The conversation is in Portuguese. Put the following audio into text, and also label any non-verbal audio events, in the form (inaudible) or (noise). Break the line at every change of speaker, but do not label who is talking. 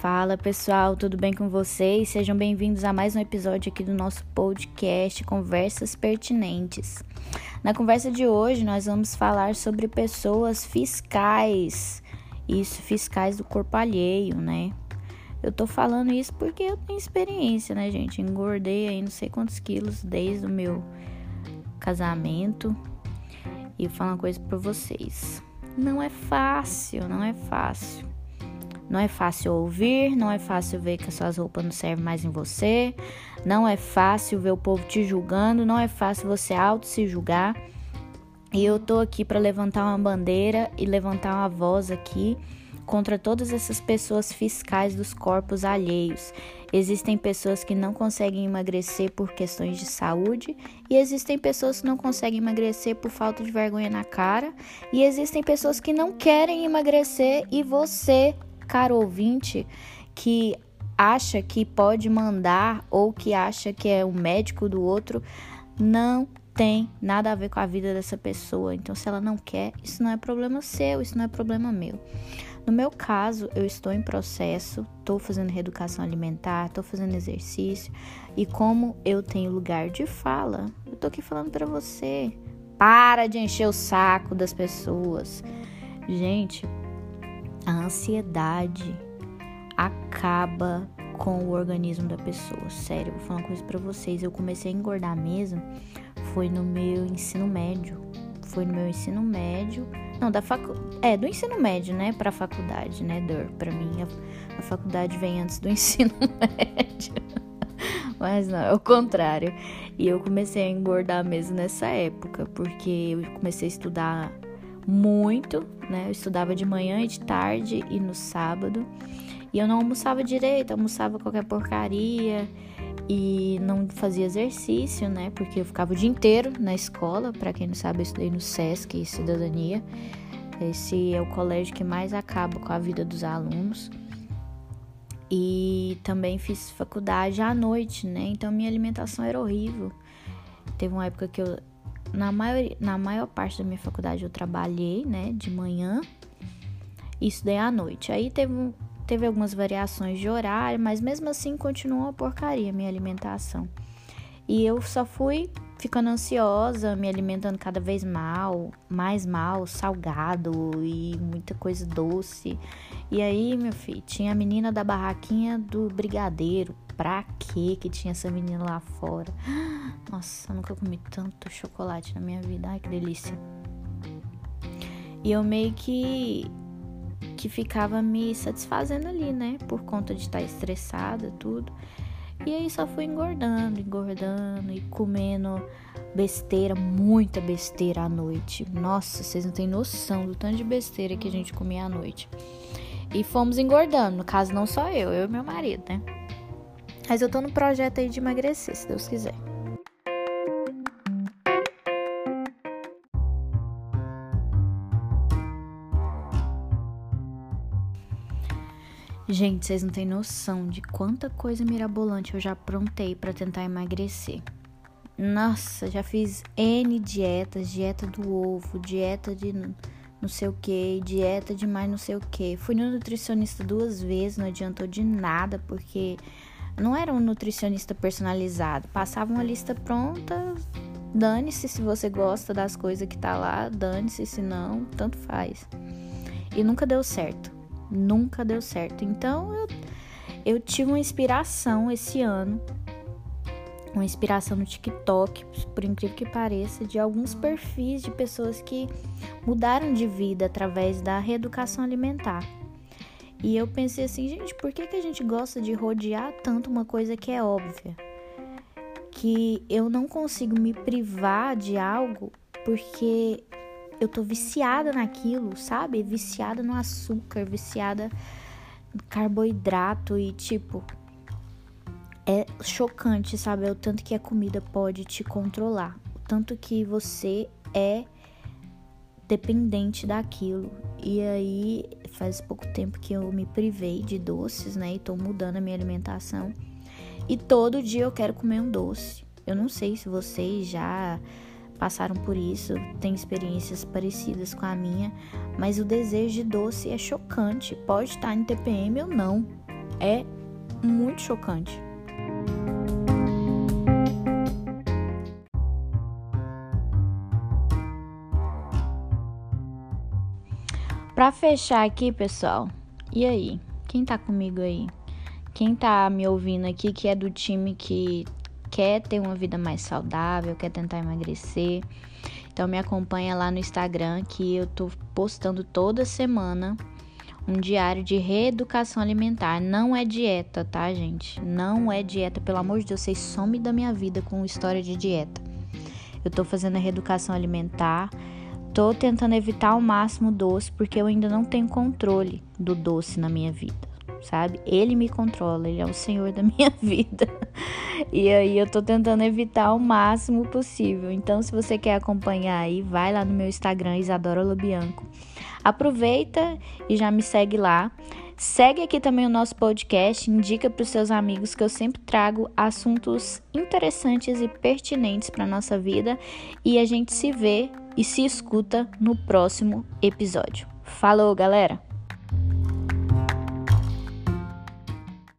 Fala pessoal, tudo bem com vocês? Sejam bem-vindos a mais um episódio aqui do nosso podcast Conversas Pertinentes. Na conversa de hoje, nós vamos falar sobre pessoas fiscais, isso, fiscais do corpo alheio, né? Eu tô falando isso porque eu tenho experiência, né, gente? Engordei aí não sei quantos quilos desde o meu casamento. E vou falar uma coisa pra vocês. Não é fácil, não é fácil. Não é fácil ouvir, não é fácil ver que as suas roupas não servem mais em você, não é fácil ver o povo te julgando, não é fácil você auto se julgar. E eu tô aqui para levantar uma bandeira e levantar uma voz aqui contra todas essas pessoas fiscais dos corpos alheios. Existem pessoas que não conseguem emagrecer por questões de saúde, e existem pessoas que não conseguem emagrecer por falta de vergonha na cara, e existem pessoas que não querem emagrecer e você caro ouvinte que acha que pode mandar ou que acha que é o médico do outro, não tem nada a ver com a vida dessa pessoa. Então, se ela não quer, isso não é problema seu, isso não é problema meu. No meu caso, eu estou em processo, estou fazendo reeducação alimentar, estou fazendo exercício e como eu tenho lugar de fala, eu tô aqui falando para você. Para de encher o saco das pessoas. Gente, a ansiedade acaba com o organismo da pessoa. Sério, vou falar uma coisa para vocês. Eu comecei a engordar mesmo foi no meu ensino médio. Foi no meu ensino médio. Não, da facu... É, do ensino médio, né? Pra faculdade, né, Dor? Pra mim, a, a faculdade vem antes do (laughs) ensino médio. Mas não, é o contrário. E eu comecei a engordar mesmo nessa época, porque eu comecei a estudar muito, né? Eu estudava de manhã e de tarde e no sábado. E eu não almoçava direito, almoçava qualquer porcaria e não fazia exercício, né? Porque eu ficava o dia inteiro na escola. Para quem não sabe, eu estudei no SESC Cidadania. Esse é o colégio que mais acaba com a vida dos alunos. E também fiz faculdade à noite, né? Então minha alimentação era horrível. Teve uma época que eu na maior, na maior parte da minha faculdade eu trabalhei, né, de manhã e estudei à noite. Aí teve, teve algumas variações de horário, mas mesmo assim continuou uma porcaria a minha alimentação. E eu só fui ficando ansiosa, me alimentando cada vez mal, mais mal, salgado e muita coisa doce. E aí, meu filho, tinha a menina da barraquinha do brigadeiro, pra quê que tinha essa menina lá fora? (gasps) Nossa, eu nunca comi tanto chocolate na minha vida. Ai, que delícia. E eu meio que que ficava me satisfazendo ali, né? Por conta de estar estressada, tudo. E aí só fui engordando, engordando e comendo besteira, muita besteira à noite. Nossa, vocês não têm noção do tanto de besteira que a gente comia à noite. E fomos engordando, no caso não só eu, eu e meu marido, né? Mas eu tô no projeto aí de emagrecer, se Deus quiser. Gente, vocês não têm noção de quanta coisa mirabolante eu já aprontei para tentar emagrecer. Nossa, já fiz N dietas, dieta do ovo, dieta de não sei o que, dieta de mais não sei o que. Fui no nutricionista duas vezes, não adiantou de nada, porque não era um nutricionista personalizado. Passava uma lista pronta, dane-se se você gosta das coisas que tá lá, dane-se se não, tanto faz. E nunca deu certo. Nunca deu certo. Então eu, eu tive uma inspiração esse ano. Uma inspiração no TikTok, por incrível que pareça, de alguns perfis de pessoas que mudaram de vida através da reeducação alimentar. E eu pensei assim, gente, por que, que a gente gosta de rodear tanto uma coisa que é óbvia? Que eu não consigo me privar de algo porque eu tô viciada naquilo, sabe? Viciada no açúcar, viciada no carboidrato e tipo. É chocante, sabe? É o tanto que a comida pode te controlar, o tanto que você é dependente daquilo. E aí, faz pouco tempo que eu me privei de doces, né? E tô mudando a minha alimentação. E todo dia eu quero comer um doce. Eu não sei se vocês já passaram por isso, têm experiências parecidas com a minha, mas o desejo de doce é chocante. Pode estar em TPM ou não. É muito chocante. Para fechar aqui, pessoal, e aí? Quem tá comigo aí? Quem tá me ouvindo aqui que é do time que quer ter uma vida mais saudável, quer tentar emagrecer? Então me acompanha lá no Instagram que eu tô postando toda semana um diário de reeducação alimentar. Não é dieta, tá, gente? Não é dieta, pelo amor de Deus, vocês somem da minha vida com história de dieta. Eu tô fazendo a reeducação alimentar Tô tentando evitar ao máximo doce porque eu ainda não tenho controle do doce na minha vida, sabe? Ele me controla, ele é o senhor da (laughs) minha vida. E aí eu tô tentando evitar o máximo possível. Então, se você quer acompanhar aí, vai lá no meu Instagram Isadora Lobianco. Aproveita e já me segue lá. Segue aqui também o nosso podcast, indica para os seus amigos que eu sempre trago assuntos interessantes e pertinentes para nossa vida e a gente se vê e se escuta no próximo episódio. Falou, galera!